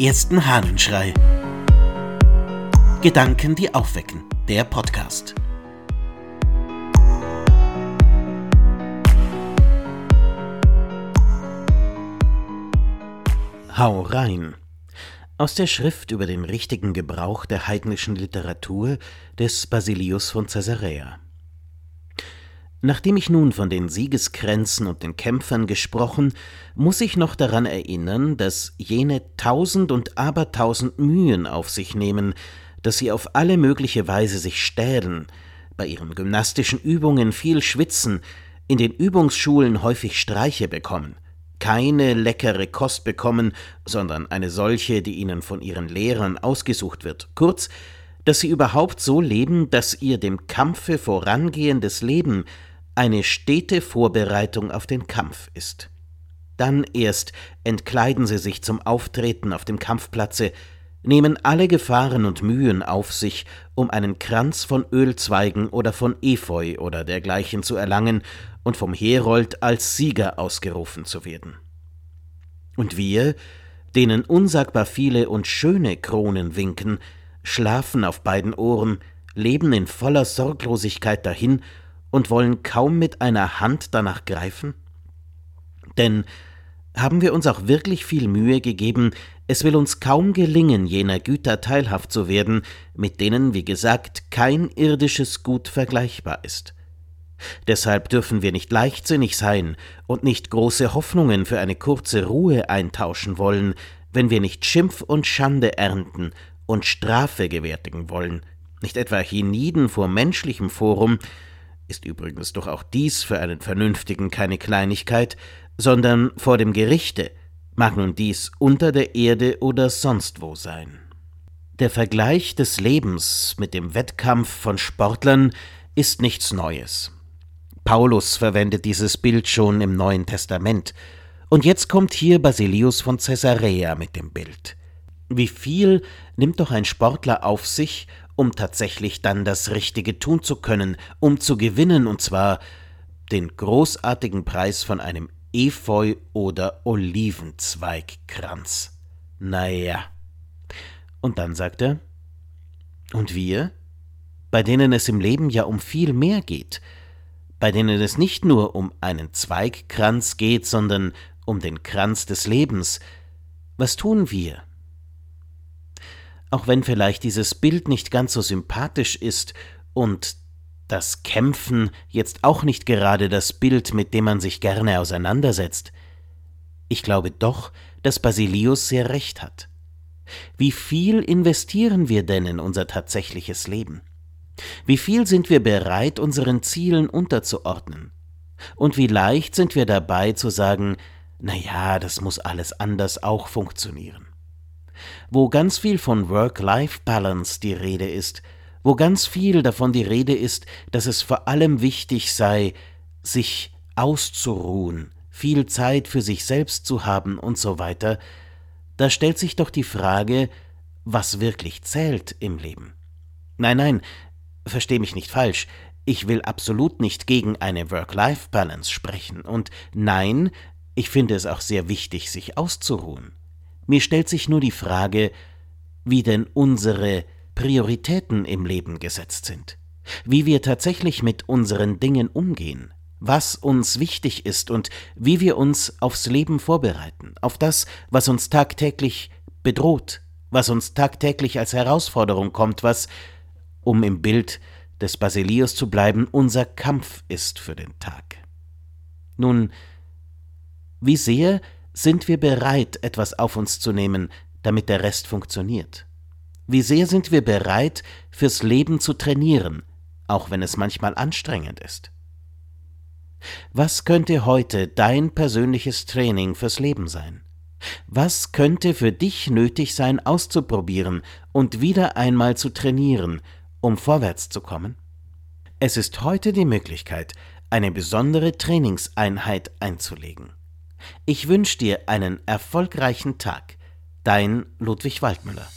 ersten Hahnenschrei. Gedanken, die aufwecken. Der Podcast. Hau rein. Aus der Schrift über den richtigen Gebrauch der heidnischen Literatur des Basilius von Caesarea. Nachdem ich nun von den Siegeskränzen und den Kämpfern gesprochen, muss ich noch daran erinnern, dass jene tausend und abertausend Mühen auf sich nehmen, dass sie auf alle mögliche Weise sich stählen, bei ihren gymnastischen Übungen viel schwitzen, in den Übungsschulen häufig Streiche bekommen, keine leckere Kost bekommen, sondern eine solche, die ihnen von ihren Lehrern ausgesucht wird, kurz, dass sie überhaupt so leben, dass ihr dem Kampfe vorangehendes Leben eine stete Vorbereitung auf den Kampf ist. Dann erst entkleiden sie sich zum Auftreten auf dem Kampfplatze, nehmen alle Gefahren und Mühen auf sich, um einen Kranz von Ölzweigen oder von Efeu oder dergleichen zu erlangen und vom Herold als Sieger ausgerufen zu werden. Und wir, denen unsagbar viele und schöne Kronen winken, schlafen auf beiden Ohren, leben in voller Sorglosigkeit dahin und wollen kaum mit einer Hand danach greifen? Denn haben wir uns auch wirklich viel Mühe gegeben, es will uns kaum gelingen, jener Güter teilhaft zu werden, mit denen, wie gesagt, kein irdisches Gut vergleichbar ist. Deshalb dürfen wir nicht leichtsinnig sein und nicht große Hoffnungen für eine kurze Ruhe eintauschen wollen, wenn wir nicht Schimpf und Schande ernten und Strafe gewärtigen wollen, nicht etwa hienieden vor menschlichem Forum, ist übrigens doch auch dies für einen Vernünftigen keine Kleinigkeit, sondern vor dem Gerichte, mag nun dies unter der Erde oder sonst wo sein. Der Vergleich des Lebens mit dem Wettkampf von Sportlern ist nichts Neues. Paulus verwendet dieses Bild schon im Neuen Testament, und jetzt kommt hier Basilius von Caesarea mit dem Bild. Wie viel nimmt doch ein Sportler auf sich, um tatsächlich dann das Richtige tun zu können, um zu gewinnen, und zwar den großartigen Preis von einem Efeu- oder Olivenzweigkranz. Naja. Und dann sagt er, und wir, bei denen es im Leben ja um viel mehr geht, bei denen es nicht nur um einen Zweigkranz geht, sondern um den Kranz des Lebens, was tun wir? Auch wenn vielleicht dieses Bild nicht ganz so sympathisch ist und das Kämpfen jetzt auch nicht gerade das Bild, mit dem man sich gerne auseinandersetzt. Ich glaube doch, dass Basilius sehr recht hat. Wie viel investieren wir denn in unser tatsächliches Leben? Wie viel sind wir bereit, unseren Zielen unterzuordnen? Und wie leicht sind wir dabei zu sagen, na ja, das muss alles anders auch funktionieren wo ganz viel von Work-Life-Balance die Rede ist, wo ganz viel davon die Rede ist, dass es vor allem wichtig sei, sich auszuruhen, viel Zeit für sich selbst zu haben und so weiter, da stellt sich doch die Frage, was wirklich zählt im Leben. Nein, nein, versteh mich nicht falsch, ich will absolut nicht gegen eine Work-Life-Balance sprechen, und nein, ich finde es auch sehr wichtig, sich auszuruhen. Mir stellt sich nur die Frage, wie denn unsere Prioritäten im Leben gesetzt sind, wie wir tatsächlich mit unseren Dingen umgehen, was uns wichtig ist und wie wir uns aufs Leben vorbereiten, auf das, was uns tagtäglich bedroht, was uns tagtäglich als Herausforderung kommt, was, um im Bild des Basilius zu bleiben, unser Kampf ist für den Tag. Nun, wie sehr sind wir bereit, etwas auf uns zu nehmen, damit der Rest funktioniert? Wie sehr sind wir bereit, fürs Leben zu trainieren, auch wenn es manchmal anstrengend ist? Was könnte heute dein persönliches Training fürs Leben sein? Was könnte für dich nötig sein, auszuprobieren und wieder einmal zu trainieren, um vorwärts zu kommen? Es ist heute die Möglichkeit, eine besondere Trainingseinheit einzulegen. Ich wünsche dir einen erfolgreichen Tag. Dein Ludwig Waldmüller.